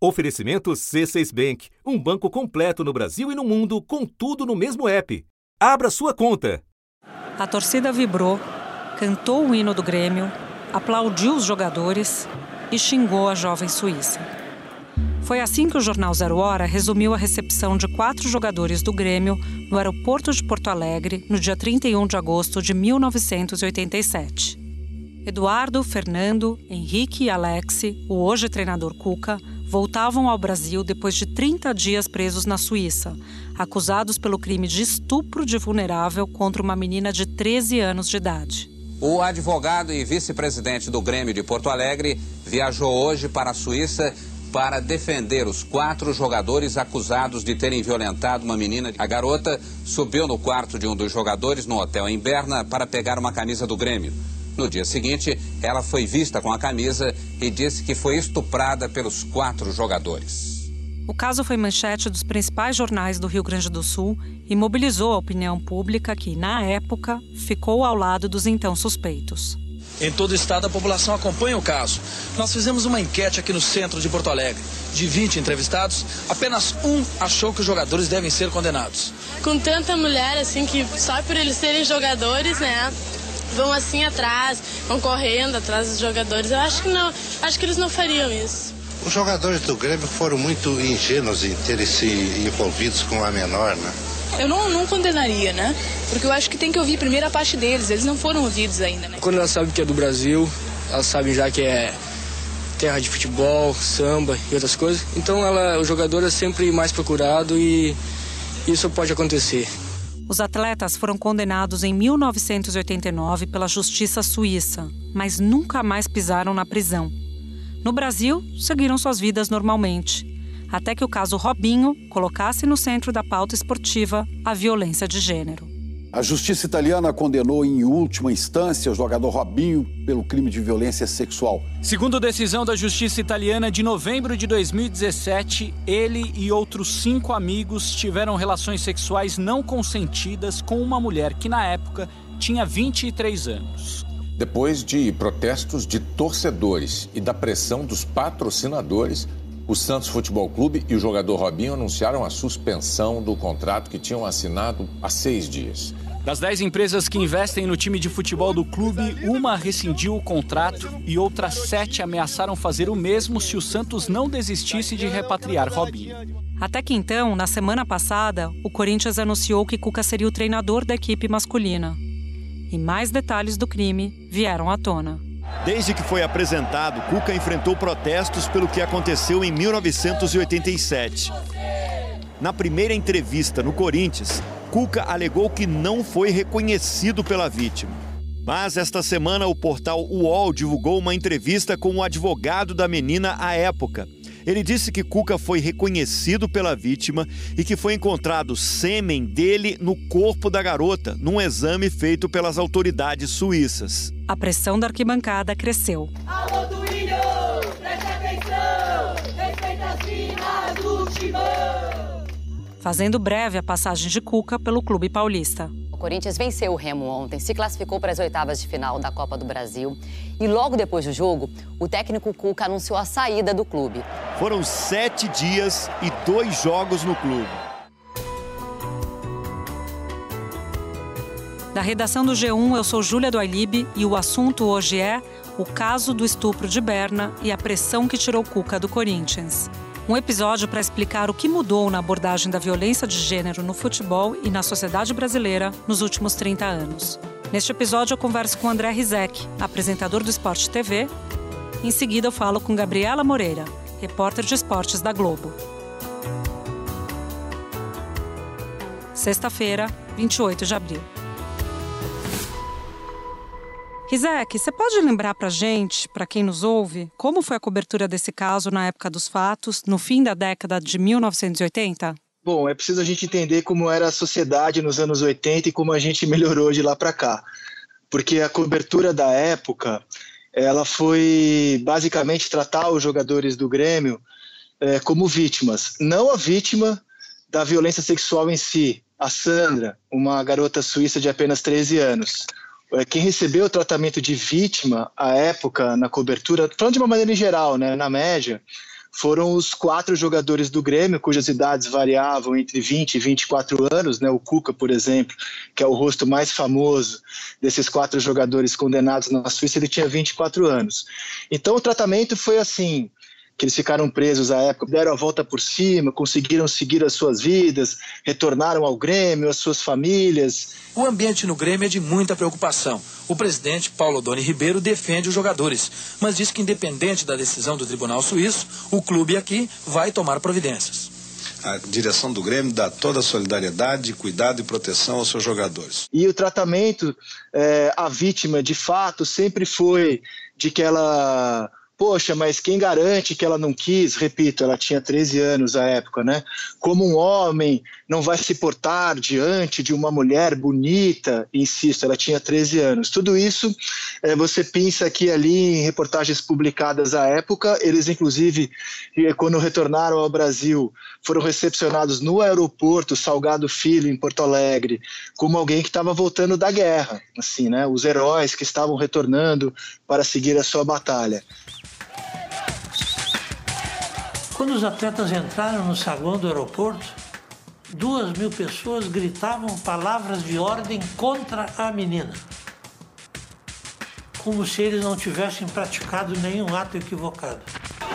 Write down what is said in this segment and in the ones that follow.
Oferecimento C6 Bank, um banco completo no Brasil e no mundo, com tudo no mesmo app. Abra sua conta. A torcida vibrou, cantou o hino do Grêmio, aplaudiu os jogadores e xingou a jovem suíça. Foi assim que o jornal Zero Hora resumiu a recepção de quatro jogadores do Grêmio no aeroporto de Porto Alegre no dia 31 de agosto de 1987. Eduardo, Fernando, Henrique e Alexi, o hoje treinador Cuca, voltavam ao Brasil depois de 30 dias presos na Suíça, acusados pelo crime de estupro de vulnerável contra uma menina de 13 anos de idade. O advogado e vice-presidente do Grêmio de Porto Alegre viajou hoje para a Suíça para defender os quatro jogadores acusados de terem violentado uma menina. A garota subiu no quarto de um dos jogadores no hotel em Berna para pegar uma camisa do Grêmio. No dia seguinte, ela foi vista com a camisa e disse que foi estuprada pelos quatro jogadores. O caso foi manchete dos principais jornais do Rio Grande do Sul e mobilizou a opinião pública que, na época, ficou ao lado dos então suspeitos. Em todo o estado, a população acompanha o caso. Nós fizemos uma enquete aqui no centro de Porto Alegre. De 20 entrevistados, apenas um achou que os jogadores devem ser condenados. Com tanta mulher, assim, que só por eles serem jogadores, né? Vão assim atrás, vão correndo atrás dos jogadores. Eu acho que não, acho que eles não fariam isso. Os jogadores do Grêmio foram muito ingênuos em terem se envolvidos com a menor, né? Eu não, não condenaria, né? Porque eu acho que tem que ouvir primeiro a parte deles, eles não foram ouvidos ainda, né? Quando elas sabem que é do Brasil, elas sabem já que é terra de futebol, samba e outras coisas. Então ela, o jogador é sempre mais procurado e isso pode acontecer. Os atletas foram condenados em 1989 pela justiça suíça, mas nunca mais pisaram na prisão. No Brasil, seguiram suas vidas normalmente, até que o caso Robinho colocasse no centro da pauta esportiva a violência de gênero. A justiça italiana condenou em última instância o jogador Robinho pelo crime de violência sexual. Segundo decisão da justiça italiana de novembro de 2017, ele e outros cinco amigos tiveram relações sexuais não consentidas com uma mulher que, na época, tinha 23 anos. Depois de protestos de torcedores e da pressão dos patrocinadores, o Santos Futebol Clube e o jogador Robinho anunciaram a suspensão do contrato que tinham assinado há seis dias. Das dez empresas que investem no time de futebol do clube, uma rescindiu o contrato e outras sete ameaçaram fazer o mesmo se o Santos não desistisse de repatriar Robinho. Até que então, na semana passada, o Corinthians anunciou que Cuca seria o treinador da equipe masculina. E mais detalhes do crime vieram à tona. Desde que foi apresentado, Cuca enfrentou protestos pelo que aconteceu em 1987. Na primeira entrevista no Corinthians, Cuca alegou que não foi reconhecido pela vítima. Mas esta semana o portal UOL divulgou uma entrevista com o advogado da menina à época, ele disse que Cuca foi reconhecido pela vítima e que foi encontrado sêmen dele no corpo da garota, num exame feito pelas autoridades suíças. A pressão da arquibancada cresceu. Alô, Duílio! Preste atenção! Respeita as minas do timão! Fazendo breve a passagem de Cuca pelo clube paulista. O Corinthians venceu o Remo ontem, se classificou para as oitavas de final da Copa do Brasil. E logo depois do jogo, o técnico Cuca anunciou a saída do clube. Foram sete dias e dois jogos no clube. Da redação do G1, eu sou Júlia do e o assunto hoje é o caso do estupro de Berna e a pressão que tirou Cuca do Corinthians. Um episódio para explicar o que mudou na abordagem da violência de gênero no futebol e na sociedade brasileira nos últimos 30 anos. Neste episódio, eu converso com André Rizek, apresentador do Esporte TV. Em seguida, eu falo com Gabriela Moreira, repórter de esportes da Globo. Sexta-feira, 28 de abril. Rizek, você pode lembrar para gente, para quem nos ouve, como foi a cobertura desse caso na época dos fatos, no fim da década de 1980? Bom, é preciso a gente entender como era a sociedade nos anos 80 e como a gente melhorou de lá para cá. Porque a cobertura da época, ela foi basicamente tratar os jogadores do Grêmio é, como vítimas. Não a vítima da violência sexual em si, a Sandra, uma garota suíça de apenas 13 anos quem recebeu o tratamento de vítima à época na cobertura, falando de uma maneira geral, né, na média, foram os quatro jogadores do Grêmio, cujas idades variavam entre 20 e 24 anos, né? O Cuca, por exemplo, que é o rosto mais famoso desses quatro jogadores condenados na Suíça, ele tinha 24 anos. Então o tratamento foi assim: que eles ficaram presos à época, deram a volta por cima, conseguiram seguir as suas vidas, retornaram ao Grêmio, às suas famílias. O ambiente no Grêmio é de muita preocupação. O presidente Paulo Doni Ribeiro defende os jogadores, mas diz que independente da decisão do Tribunal Suíço, o clube aqui vai tomar providências. A direção do Grêmio dá toda a solidariedade, cuidado e proteção aos seus jogadores. E o tratamento é, à vítima, de fato, sempre foi de que ela Poxa, mas quem garante que ela não quis? Repito, ela tinha 13 anos à época, né? Como um homem não vai se portar diante de uma mulher bonita? Insisto, ela tinha 13 anos. Tudo isso é, você pensa aqui ali em reportagens publicadas à época. Eles, inclusive, quando retornaram ao Brasil, foram recepcionados no aeroporto Salgado Filho, em Porto Alegre, como alguém que estava voltando da guerra, assim, né? Os heróis que estavam retornando para seguir a sua batalha. Quando os atletas entraram no saguão do aeroporto, duas mil pessoas gritavam palavras de ordem contra a menina. Como se eles não tivessem praticado nenhum ato equivocado.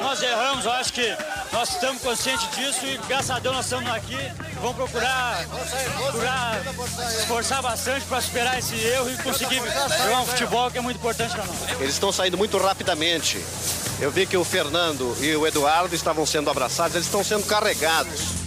Nós erramos, eu acho que nós estamos conscientes disso e graças a Deus nós estamos aqui. Vamos procurar, procurar esforçar bastante para superar esse erro e conseguir jogar um futebol que é muito importante para nós. Eles estão saindo muito rapidamente. Eu vi que o Fernando e o Eduardo estavam sendo abraçados, eles estão sendo carregados.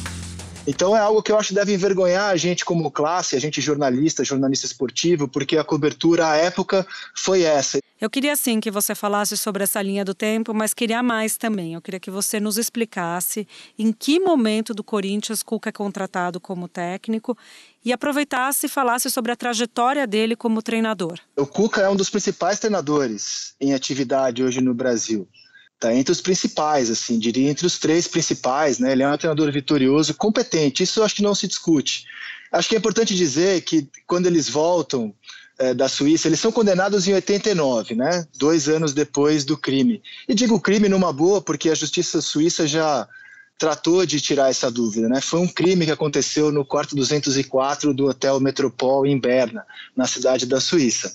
Então é algo que eu acho que deve envergonhar a gente como classe, a gente jornalista, jornalista esportivo, porque a cobertura à época foi essa. Eu queria sim que você falasse sobre essa linha do tempo, mas queria mais também. Eu queria que você nos explicasse em que momento do Corinthians Cuca é contratado como técnico e aproveitasse e falasse sobre a trajetória dele como treinador. O Cuca é um dos principais treinadores em atividade hoje no Brasil. Está entre os principais, assim, diria entre os três principais, né? Ele é um treinador vitorioso, competente, isso acho que não se discute. Acho que é importante dizer que quando eles voltam é, da Suíça, eles são condenados em 89, né? Dois anos depois do crime. E digo crime numa boa, porque a justiça suíça já tratou de tirar essa dúvida, né? Foi um crime que aconteceu no quarto 204 do Hotel Metropol em Berna, na cidade da Suíça.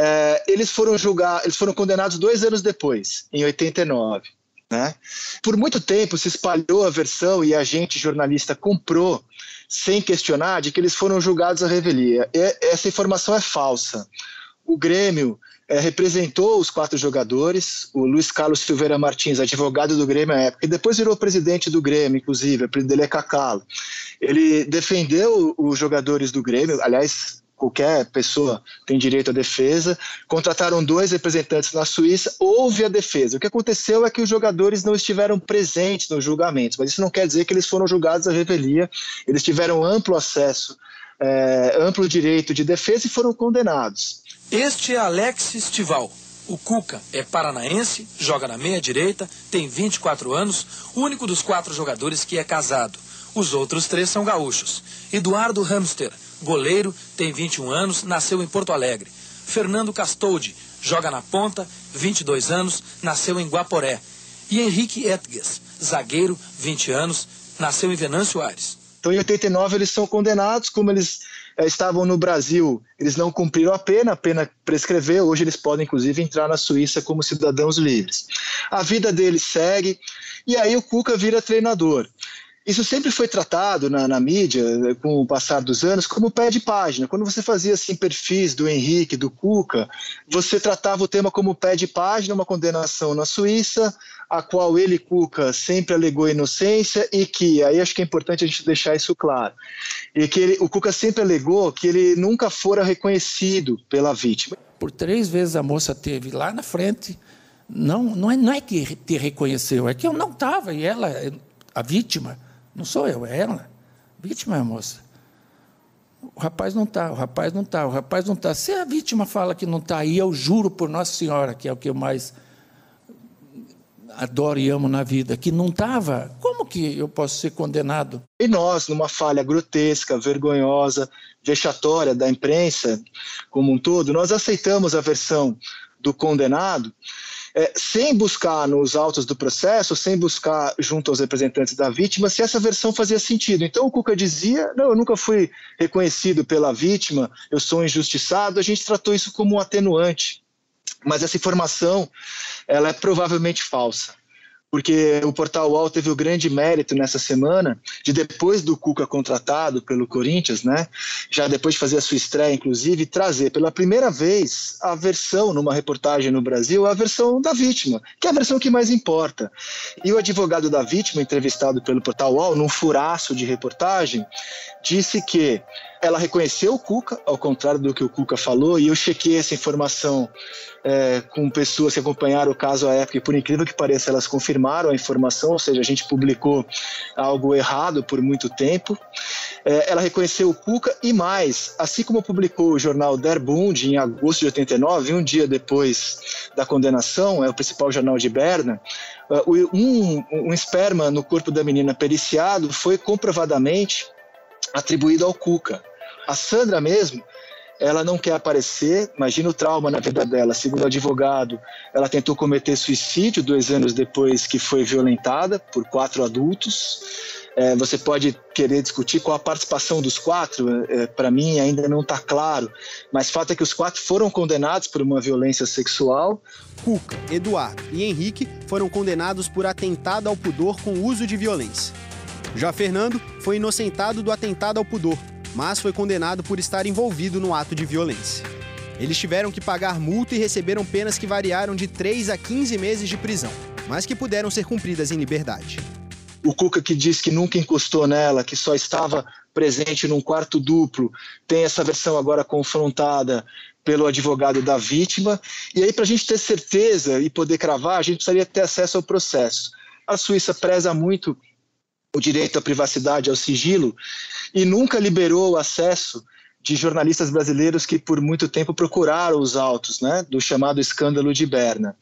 É, eles foram julgar, eles foram condenados dois anos depois, em 89. Né? Por muito tempo se espalhou a versão e a gente jornalista comprou, sem questionar, de que eles foram julgados à revelia. E essa informação é falsa. O Grêmio é, representou os quatro jogadores, o Luiz Carlos Silveira Martins, advogado do Grêmio à época, e depois virou presidente do Grêmio, inclusive, o dele é Cacalo. Ele defendeu os jogadores do Grêmio, aliás, qualquer pessoa tem direito à defesa. Contrataram dois representantes na Suíça, houve a defesa. O que aconteceu é que os jogadores não estiveram presentes nos julgamentos, mas isso não quer dizer que eles foram julgados à revelia, eles tiveram amplo acesso, é, amplo direito de defesa e foram condenados. Este é Alex Estival. O Cuca é paranaense, joga na meia-direita, tem 24 anos, único dos quatro jogadores que é casado. Os outros três são gaúchos. Eduardo Hamster, goleiro, tem 21 anos, nasceu em Porto Alegre. Fernando Castoldi, joga na ponta, 22 anos, nasceu em Guaporé. E Henrique Etges, zagueiro, 20 anos, nasceu em Venâncio Aires. Então, em 89, eles são condenados, como eles é, estavam no Brasil, eles não cumpriram a pena, a pena prescreveu, hoje eles podem inclusive entrar na Suíça como cidadãos livres. A vida deles segue, e aí o Cuca vira treinador. Isso sempre foi tratado na, na, mídia, com o passar dos anos, como pé de página. Quando você fazia assim, perfis do Henrique, do Cuca, você tratava o tema como pé de página, uma condenação na Suíça, a qual ele, Cuca, sempre alegou inocência e que, aí acho que é importante a gente deixar isso claro, e que ele, o Cuca sempre alegou que ele nunca fora reconhecido pela vítima. Por três vezes a moça teve lá na frente, não, não, é, não é que te reconheceu, é que eu não estava, e ela, a vítima não sou eu, é ela. Vítima é a moça. O rapaz não está, o rapaz não está, o rapaz não está. Se a vítima fala que não está aí, eu juro por Nossa Senhora, que é o que eu mais adoro e amo na vida, que não estava, como que eu posso ser condenado? E nós, numa falha grotesca, vergonhosa, vexatória da imprensa como um todo, nós aceitamos a versão do condenado é, sem buscar nos autos do processo, sem buscar junto aos representantes da vítima, se essa versão fazia sentido. Então o Cuca dizia: não, eu nunca fui reconhecido pela vítima, eu sou injustiçado. A gente tratou isso como um atenuante, mas essa informação ela é provavelmente falsa porque o Portal UOL teve o grande mérito nessa semana de depois do Cuca contratado pelo Corinthians, né, já depois de fazer a sua estreia, inclusive, trazer pela primeira vez a versão numa reportagem no Brasil, a versão da vítima, que é a versão que mais importa. E o advogado da vítima, entrevistado pelo Portal UOL, num furaço de reportagem, disse que ela reconheceu o Cuca, ao contrário do que o Cuca falou, e eu chequei essa informação é, com pessoas que acompanharam o caso à época, e por incrível que pareça, elas confirmaram a informação, ou seja, a gente publicou algo errado por muito tempo. É, ela reconheceu o Cuca e mais, assim como publicou o jornal Der Bund em agosto de 89, um dia depois da condenação, é o principal jornal de Berna, é, um, um esperma no corpo da menina periciado foi comprovadamente atribuído ao Cuca. A Sandra mesmo, ela não quer aparecer, imagina o trauma na vida dela. Segundo o advogado, ela tentou cometer suicídio dois anos depois que foi violentada por quatro adultos. É, você pode querer discutir qual a participação dos quatro, é, para mim ainda não está claro, mas fato é que os quatro foram condenados por uma violência sexual. Cuca, Eduardo e Henrique foram condenados por atentado ao pudor com uso de violência. Já Fernando foi inocentado do atentado ao pudor, mas foi condenado por estar envolvido no ato de violência. Eles tiveram que pagar multa e receberam penas que variaram de 3 a 15 meses de prisão, mas que puderam ser cumpridas em liberdade. O Cuca que diz que nunca encostou nela, que só estava presente num quarto duplo, tem essa versão agora confrontada pelo advogado da vítima. E aí, para a gente ter certeza e poder cravar, a gente precisaria ter acesso ao processo. A Suíça preza muito o direito à privacidade, ao sigilo, e nunca liberou o acesso de jornalistas brasileiros que por muito tempo procuraram os autos né, do chamado escândalo de Berna.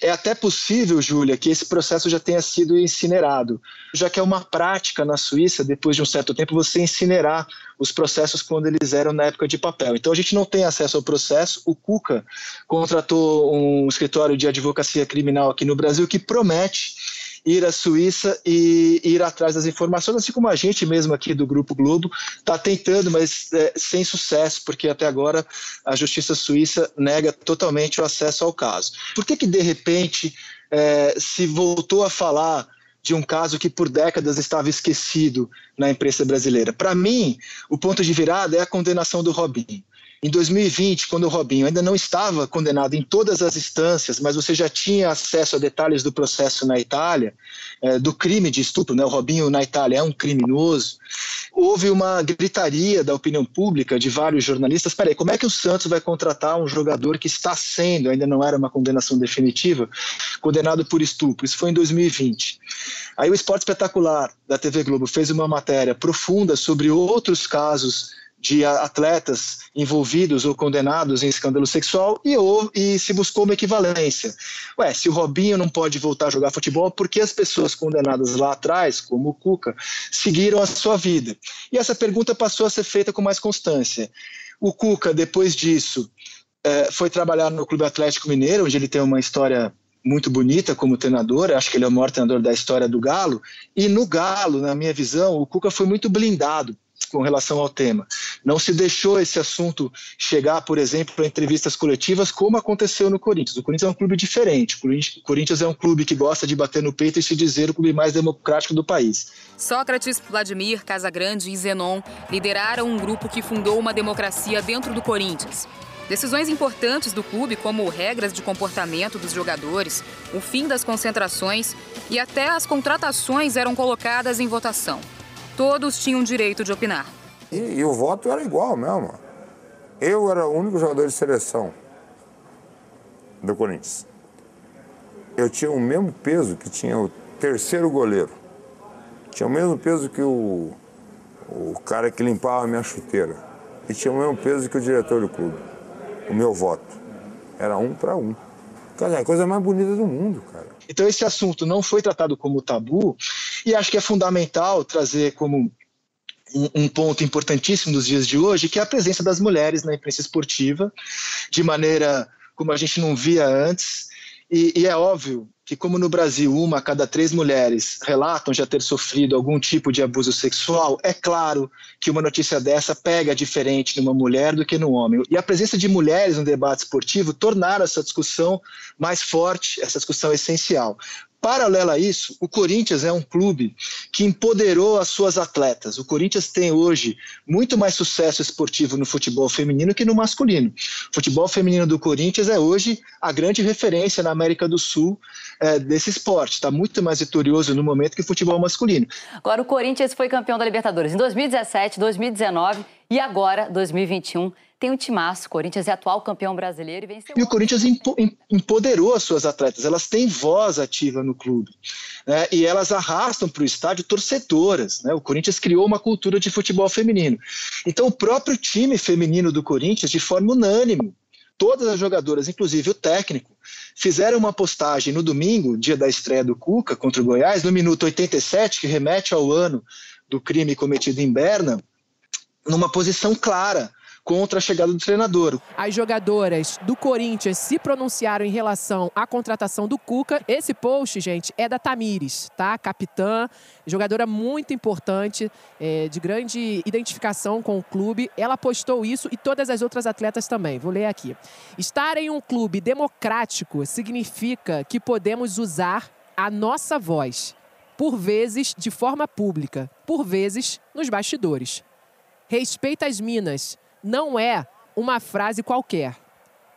É até possível, Júlia, que esse processo já tenha sido incinerado, já que é uma prática na Suíça, depois de um certo tempo, você incinerar os processos quando eles eram na época de papel. Então a gente não tem acesso ao processo. O Cuca contratou um escritório de advocacia criminal aqui no Brasil que promete ir à Suíça e ir atrás das informações, assim como a gente mesmo aqui do Grupo Globo está tentando, mas é, sem sucesso, porque até agora a Justiça Suíça nega totalmente o acesso ao caso. Por que, que de repente, é, se voltou a falar de um caso que por décadas estava esquecido na imprensa brasileira? Para mim, o ponto de virada é a condenação do Robinho. Em 2020, quando o Robinho ainda não estava condenado em todas as instâncias, mas você já tinha acesso a detalhes do processo na Itália, é, do crime de estupro, né? o Robinho na Itália é um criminoso, houve uma gritaria da opinião pública de vários jornalistas, peraí, como é que o Santos vai contratar um jogador que está sendo, ainda não era uma condenação definitiva, condenado por estupro? Isso foi em 2020. Aí o Esporte Espetacular da TV Globo fez uma matéria profunda sobre outros casos de atletas envolvidos ou condenados em escândalo sexual e, ou, e se buscou uma equivalência. Ué, se o Robinho não pode voltar a jogar futebol, por que as pessoas condenadas lá atrás, como o Cuca, seguiram a sua vida? E essa pergunta passou a ser feita com mais constância. O Cuca, depois disso, é, foi trabalhar no Clube Atlético Mineiro, onde ele tem uma história muito bonita como treinador, acho que ele é o maior treinador da história do Galo, e no Galo, na minha visão, o Cuca foi muito blindado com relação ao tema. Não se deixou esse assunto chegar, por exemplo, para entrevistas coletivas, como aconteceu no Corinthians. O Corinthians é um clube diferente. O Corinthians é um clube que gosta de bater no peito e se dizer o clube mais democrático do país. Sócrates, Vladimir, Casagrande e Zenon lideraram um grupo que fundou uma democracia dentro do Corinthians. Decisões importantes do clube, como regras de comportamento dos jogadores, o fim das concentrações e até as contratações eram colocadas em votação. Todos tinham direito de opinar. E, e, o voto era igual mesmo. Eu era o único jogador de seleção do Corinthians. Eu tinha o mesmo peso que tinha o terceiro goleiro. Tinha o mesmo peso que o, o cara que limpava a minha chuteira. E tinha o mesmo peso que o diretor do clube. O meu voto. Era um para um. Cara, é a coisa mais bonita do mundo, cara. Então esse assunto não foi tratado como tabu e acho que é fundamental trazer como um, ponto importantíssimo nos dias de hoje, que é a presença das mulheres na imprensa esportiva, de maneira como a gente não via antes. E, e, é óbvio que, como no Brasil uma a cada três mulheres relatam já ter sofrido algum tipo de abuso sexual, é claro que uma notícia dessa pega diferente numa mulher do que no homem. E a presença de mulheres no debate esportivo tornaram essa discussão mais forte, essa discussão essencial. Paralelo a isso, o Corinthians é um clube que empoderou as suas atletas. O Corinthians tem hoje muito mais sucesso esportivo no futebol feminino que no masculino. O futebol feminino do Corinthians é hoje a grande referência na América do Sul é, desse esporte. Está muito mais vitorioso no momento que o futebol masculino. Agora, o Corinthians foi campeão da Libertadores em 2017, 2019 e agora 2021 tem um timaço. O Corinthians é atual campeão brasileiro e venceu. E o Corinthians empoderou as suas atletas, elas têm voz ativa no clube. Né? E elas arrastam para o estádio torcedoras. Né? O Corinthians criou uma cultura de futebol feminino. Então, o próprio time feminino do Corinthians, de forma unânime, todas as jogadoras, inclusive o técnico, fizeram uma postagem no domingo, dia da estreia do Cuca contra o Goiás, no minuto 87, que remete ao ano do crime cometido em Berna, numa posição clara contra a chegada do treinador. As jogadoras do Corinthians se pronunciaram em relação à contratação do Cuca. Esse post, gente, é da Tamires, tá? Capitã, jogadora muito importante, é, de grande identificação com o clube. Ela postou isso e todas as outras atletas também. Vou ler aqui. Estar em um clube democrático significa que podemos usar a nossa voz, por vezes de forma pública, por vezes nos bastidores. Respeita as minas, não é uma frase qualquer.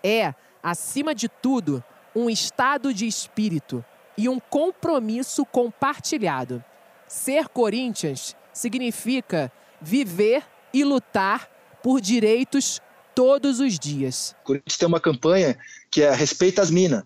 É, acima de tudo, um estado de espírito e um compromisso compartilhado. Ser Corinthians significa viver e lutar por direitos todos os dias. O Corinthians tem uma campanha que é Respeita as Minas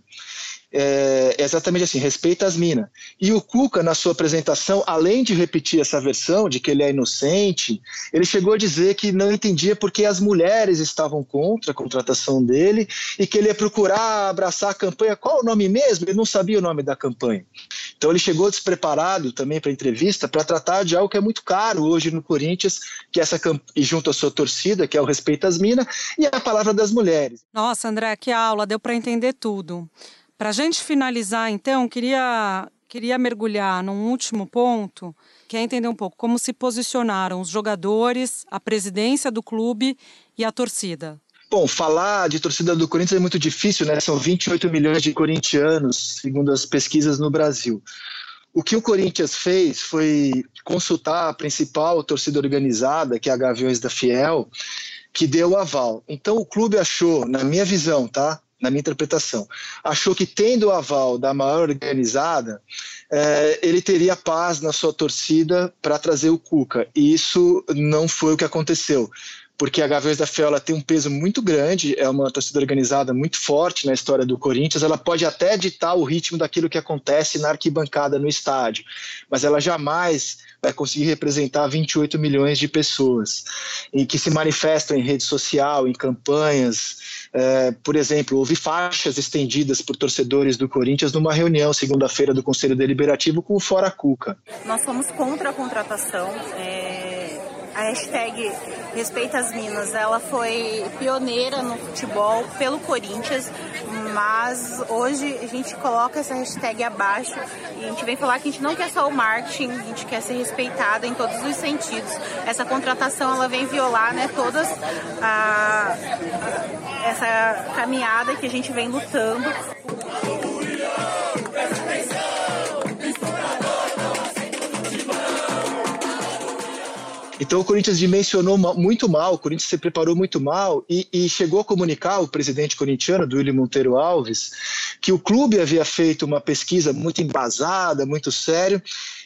é, exatamente assim, respeita as minas. E o Cuca, na sua apresentação, além de repetir essa versão de que ele é inocente, ele chegou a dizer que não entendia porque as mulheres estavam contra a contratação dele e que ele ia procurar abraçar a campanha. Qual o nome mesmo? Ele não sabia o nome da campanha. Então ele chegou despreparado também para a entrevista para tratar de algo que é muito caro hoje no Corinthians, que é essa e junto à sua torcida, que é o respeito às minas, e a palavra das mulheres. Nossa, André, que aula, deu para entender tudo. Para a gente finalizar, então, queria, queria mergulhar num último ponto, que é entender um pouco como se posicionaram os jogadores, a presidência do clube e a torcida. Bom, falar de torcida do Corinthians é muito difícil, né? São 28 milhões de corintianos, segundo as pesquisas no Brasil. O que o Corinthians fez foi consultar a principal torcida organizada, que é a Gaviões da Fiel, que deu o aval. Então o clube achou, na minha visão, tá? Na minha interpretação, achou que tendo o aval da maior organizada, é, ele teria paz na sua torcida para trazer o Cuca. E isso não foi o que aconteceu porque a Gaviões da Fiel tem um peso muito grande, é uma torcida organizada muito forte na história do Corinthians, ela pode até ditar o ritmo daquilo que acontece na arquibancada no estádio, mas ela jamais vai conseguir representar 28 milhões de pessoas e que se manifestam em rede social, em campanhas. É, por exemplo, houve faixas estendidas por torcedores do Corinthians numa reunião segunda-feira do Conselho Deliberativo com o Fora Cuca. Nós somos contra a contratação. É a hashtag Respeita as Minas, ela foi pioneira no futebol pelo Corinthians, mas hoje a gente coloca essa hashtag abaixo e a gente vem falar que a gente não quer só o marketing, a gente quer ser respeitada em todos os sentidos. Essa contratação ela vem violar né, todas a, essa caminhada que a gente vem lutando. Então o Corinthians dimensionou muito mal, o Corinthians se preparou muito mal e, e chegou a comunicar o presidente corintiano, Duílio Monteiro Alves, que o clube havia feito uma pesquisa muito embasada, muito sério,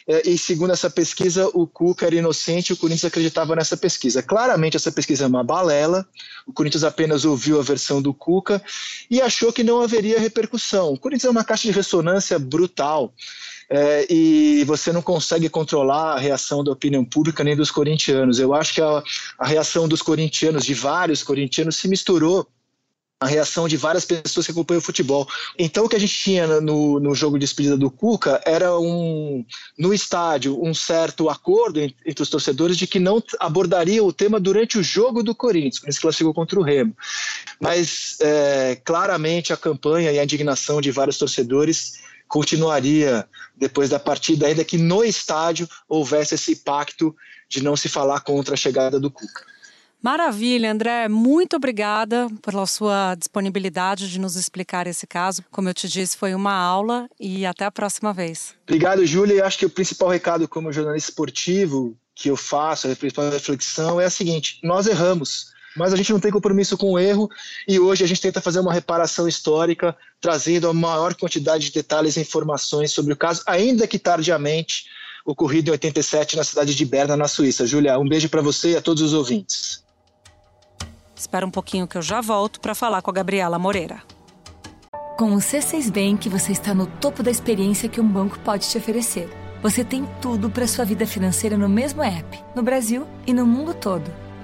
é, e segundo essa pesquisa, o Cuca era inocente e o Corinthians acreditava nessa pesquisa. Claramente, essa pesquisa é uma balela, o Corinthians apenas ouviu a versão do Cuca e achou que não haveria repercussão. O Corinthians é uma caixa de ressonância brutal é, e você não consegue controlar a reação da opinião pública nem dos corintianos. Eu acho que a, a reação dos corintianos, de vários corintianos, se misturou a reação de várias pessoas que acompanham o futebol. Então, o que a gente tinha no, no jogo de despedida do Cuca era um, no estádio, um certo acordo entre os torcedores de que não abordaria o tema durante o jogo do Corinthians, por isso classificou contra o Remo. Mas, é, claramente, a campanha e a indignação de vários torcedores continuaria depois da partida, ainda que no estádio houvesse esse pacto de não se falar contra a chegada do Cuca. Maravilha, André. Muito obrigada pela sua disponibilidade de nos explicar esse caso. Como eu te disse, foi uma aula e até a próxima vez. Obrigado, Júlia. Acho que o principal recado como jornalista esportivo que eu faço, a principal reflexão é a seguinte: nós erramos mas a gente não tem compromisso com o erro e hoje a gente tenta fazer uma reparação histórica, trazendo a maior quantidade de detalhes e informações sobre o caso, ainda que tardiamente, ocorrido em 87 na cidade de Berna, na Suíça. Júlia, um beijo para você e a todos os ouvintes. Espera um pouquinho que eu já volto para falar com a Gabriela Moreira. Com o C6 Bank, você está no topo da experiência que um banco pode te oferecer. Você tem tudo para sua vida financeira no mesmo app, no Brasil e no mundo todo.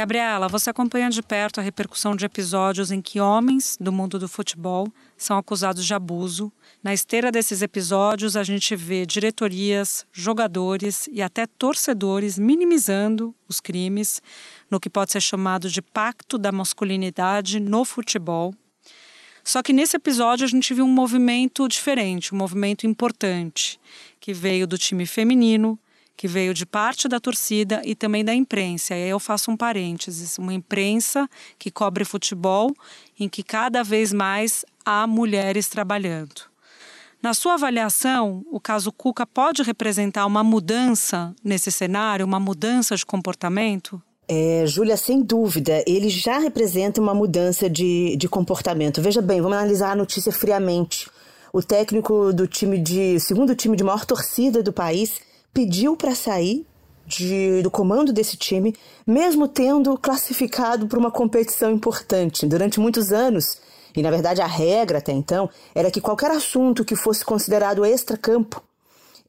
Gabriela, você acompanha de perto a repercussão de episódios em que homens do mundo do futebol são acusados de abuso. Na esteira desses episódios, a gente vê diretorias, jogadores e até torcedores minimizando os crimes no que pode ser chamado de pacto da masculinidade no futebol. Só que nesse episódio a gente viu um movimento diferente, um movimento importante, que veio do time feminino, que veio de parte da torcida e também da imprensa. E aí eu faço um parênteses: uma imprensa que cobre futebol, em que cada vez mais há mulheres trabalhando. Na sua avaliação, o caso Cuca pode representar uma mudança nesse cenário, uma mudança de comportamento? É, Júlia, sem dúvida, ele já representa uma mudança de, de comportamento. Veja bem, vamos analisar a notícia friamente. O técnico do time de segundo time de maior torcida do país pediu para sair de, do comando desse time, mesmo tendo classificado para uma competição importante. Durante muitos anos, e na verdade a regra até então, era que qualquer assunto que fosse considerado extra-campo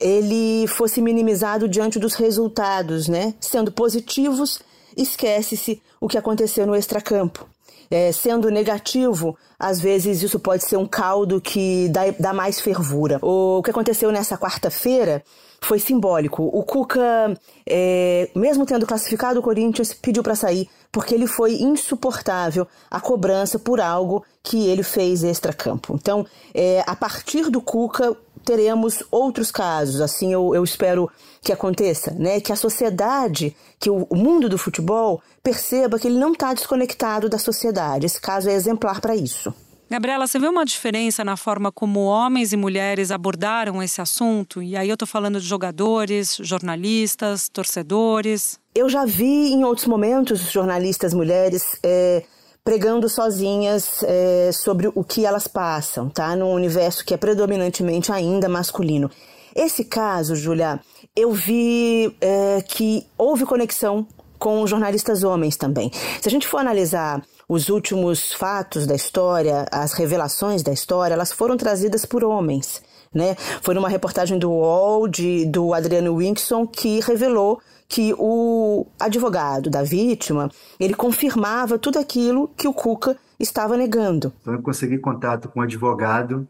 ele fosse minimizado diante dos resultados, né? Sendo positivos esquece-se o que aconteceu no extracampo. É, sendo negativo, às vezes isso pode ser um caldo que dá, dá mais fervura. O que aconteceu nessa quarta-feira foi simbólico. O Cuca, é, mesmo tendo classificado o Corinthians, pediu para sair porque ele foi insuportável a cobrança por algo que ele fez extra-campo. Então, é, a partir do Cuca, teremos outros casos, assim eu, eu espero que aconteça, né? Que a sociedade, que o, mundo do futebol perceba que ele não está desconectado da sociedade. Esse caso é exemplar para isso. Gabriela, você vê uma diferença na forma como homens e mulheres abordaram esse assunto? E aí eu estou falando de jogadores, jornalistas, torcedores. Eu já vi em outros momentos jornalistas mulheres é, pregando sozinhas é, sobre o que elas passam, tá? Num universo que é predominantemente ainda masculino. Esse caso, Julia, eu vi é, que houve conexão com jornalistas homens também. Se a gente for analisar os últimos fatos da história, as revelações da história, elas foram trazidas por homens. Né? Foi numa reportagem do UOL, de, do Adriano Winkson, que revelou que o advogado da vítima, ele confirmava tudo aquilo que o Cuca estava negando. Então eu consegui contato com o advogado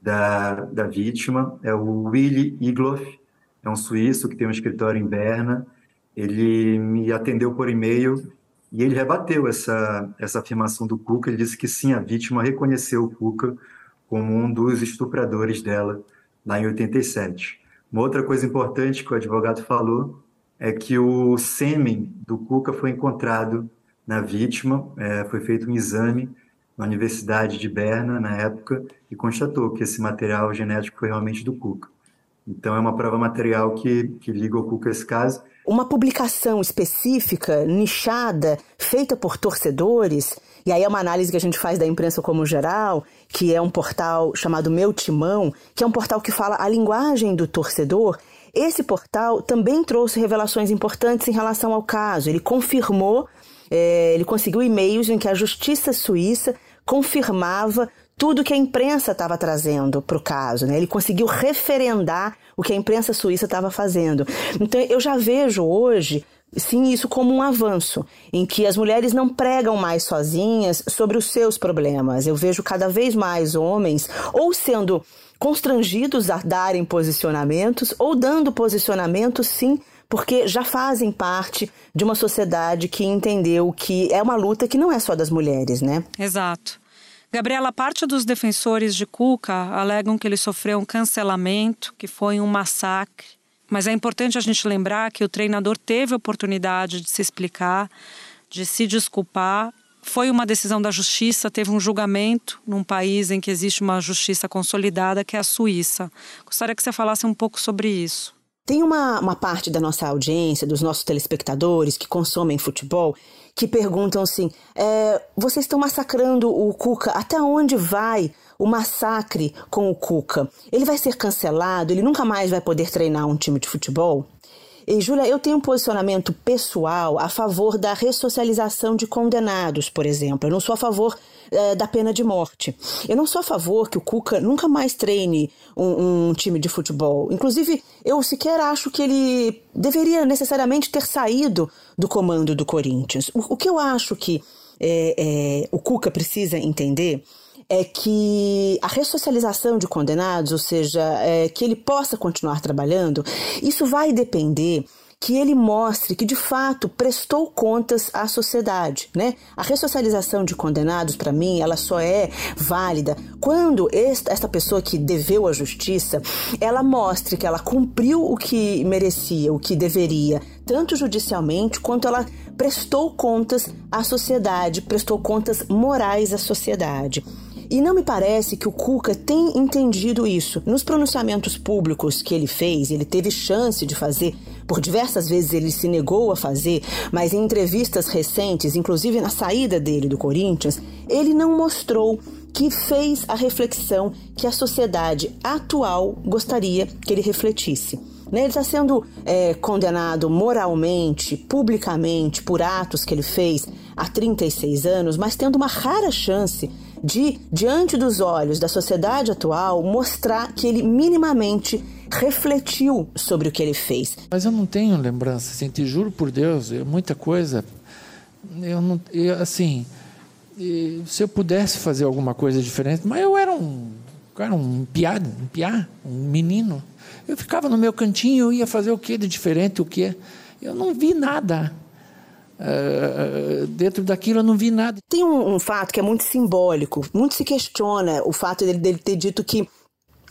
da, da vítima, é o Willy Igloff, é um suíço que tem um escritório em Berna. Ele me atendeu por e-mail e ele rebateu essa, essa afirmação do Cuca. Ele disse que sim, a vítima reconheceu o Cuca como um dos estupradores dela lá em 87. Uma outra coisa importante que o advogado falou é que o sêmen do Cuca foi encontrado na vítima, é, foi feito um exame na Universidade de Berna, na época, e constatou que esse material genético foi realmente do Cuca. Então, é uma prova material que, que liga o Cuca a esse caso. Uma publicação específica, nichada, feita por torcedores, e aí é uma análise que a gente faz da imprensa como geral, que é um portal chamado Meu Timão, que é um portal que fala a linguagem do torcedor, Esse portal também trouxe revelações importantes em relação ao caso. Ele confirmou, é, ele conseguiu e-mails em que a justiça suíça confirmava tudo que a imprensa estava trazendo para o caso. Né? Ele conseguiu referendar o que a imprensa suíça estava fazendo. Então eu já vejo hoje sim isso como um avanço, em que as mulheres não pregam mais sozinhas sobre os seus problemas. Eu vejo cada vez mais homens ou sendo constrangidos a darem posicionamentos ou dando posicionamentos sim porque já fazem parte de uma sociedade que entendeu que é uma luta que não é só das mulheres, né? Exato. Gabriela, parte dos defensores de Cuca alegam que ele sofreu um cancelamento, que foi um massacre. Mas é importante a gente lembrar que o treinador teve a oportunidade de se explicar, de se desculpar. Foi uma decisão da justiça, teve um julgamento num país em que existe uma justiça consolidada, que é a Suíça. Gostaria que você falasse um pouco sobre isso. Tem uma, uma parte da nossa audiência, dos nossos telespectadores que consomem futebol, que perguntam assim: é, vocês estão massacrando o Cuca, até onde vai o massacre com o Cuca? Ele vai ser cancelado? Ele nunca mais vai poder treinar um time de futebol? E, Júlia, eu tenho um posicionamento pessoal a favor da ressocialização de condenados, por exemplo. Eu não sou a favor é, da pena de morte. Eu não sou a favor que o Cuca nunca mais treine um, um, time de futebol. Inclusive, eu sequer acho que ele deveria necessariamente ter saído do comando do Corinthians. O, o que eu acho que é, é, o Cuca precisa entender é que a ressocialização de condenados, ou seja, é, que ele possa continuar trabalhando, isso vai depender que ele mostre que de fato prestou contas à sociedade, né? A ressocialização de condenados, para mim, ela só é válida quando esta, pessoa que deveu à justiça, ela mostre que ela cumpriu o que merecia, o que deveria, tanto judicialmente quanto ela prestou contas à sociedade, prestou contas morais à sociedade. E não me parece que o Cuca tem entendido isso. Nos pronunciamentos públicos que ele fez, ele teve chance de fazer, por diversas vezes ele se negou a fazer, mas em entrevistas recentes, inclusive na saída dele do Corinthians, ele não mostrou que fez a reflexão que a sociedade atual gostaria que ele refletisse. Né? Ele está sendo é, condenado moralmente, publicamente, por atos que ele fez há 36 anos, mas tendo uma rara chance de, diante dos olhos da sociedade atual, mostrar que ele minimamente refletiu sobre o que ele fez. Mas eu não tenho lembrança, assim, te juro por Deus, é muita coisa. Eu não, eu, assim, se eu pudesse fazer alguma coisa diferente, mas eu era um, era um piada, um piá, um menino. Eu ficava no meu cantinho, eu ia fazer o que de diferente, o que? Eu não vi nada. Uh, dentro daquilo eu não vi nada. Tem um, um, fato que é muito simbólico, muito se questiona o fato dele, dele ter dito que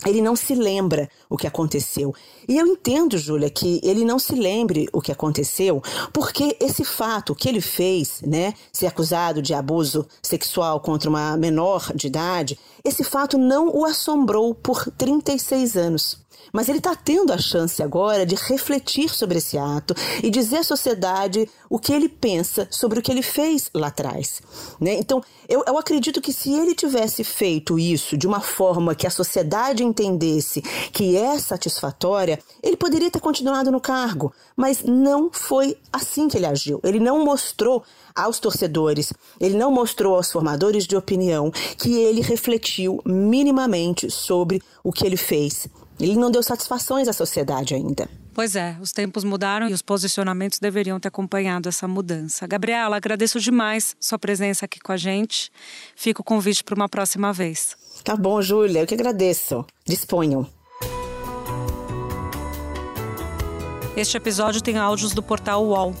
ele não se lembra o que aconteceu. E eu entendo, Júlia, que ele não se lembre o que aconteceu, porque esse fato que ele fez, né, ser acusado de abuso sexual contra uma menor de idade, esse fato não o assombrou por 36 anos. Mas ele está tendo a chance agora de refletir sobre esse ato e dizer à sociedade o que ele pensa sobre o que ele fez lá atrás. Né? Então, eu, eu acredito que se ele tivesse feito isso de uma forma que a sociedade entendesse que é satisfatória, ele poderia ter continuado no cargo. Mas não foi assim que ele agiu. Ele não mostrou aos torcedores, ele não mostrou aos formadores de opinião que ele refletiu minimamente sobre o que ele fez. Ele não deu satisfações à sociedade ainda. Pois é, os tempos mudaram e os posicionamentos deveriam ter acompanhado essa mudança. Gabriela, agradeço demais sua presença aqui com a gente. Fica o convite para uma próxima vez. Tá bom, Júlia, eu que agradeço. Disponham. Este episódio tem áudios do portal UOL.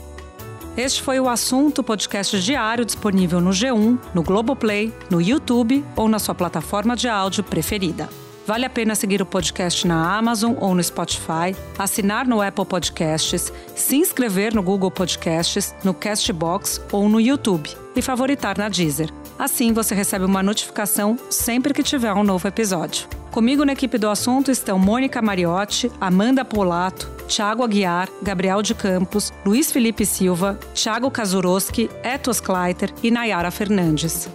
Este foi o assunto podcast diário disponível no G1, no Globoplay, no YouTube ou na sua plataforma de áudio preferida. Vale a pena seguir o podcast na Amazon ou no Spotify, assinar no Apple Podcasts, se inscrever no Google Podcasts, no Castbox ou no YouTube e favoritar na Deezer. Assim você recebe uma notificação sempre que tiver um novo episódio. Comigo na equipe do assunto estão Mônica Mariotti, Amanda Polato, Thiago Aguiar, Gabriel de Campos, Luiz Felipe Silva, Thiago Kazuroski, Etos Kleiter e Nayara Fernandes.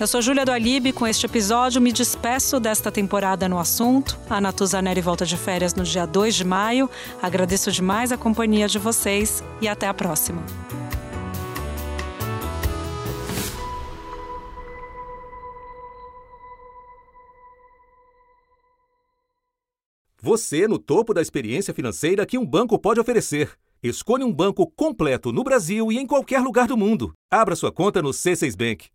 Eu sou Júlia do Alibe. Com este episódio, me despeço desta temporada no assunto. A Natuzaneri volta de férias no dia 2 de maio. Agradeço demais a companhia de vocês e até a próxima. Você no topo da experiência financeira que um banco pode oferecer. Escolha um banco completo no Brasil e em qualquer lugar do mundo. Abra sua conta no C6 Bank.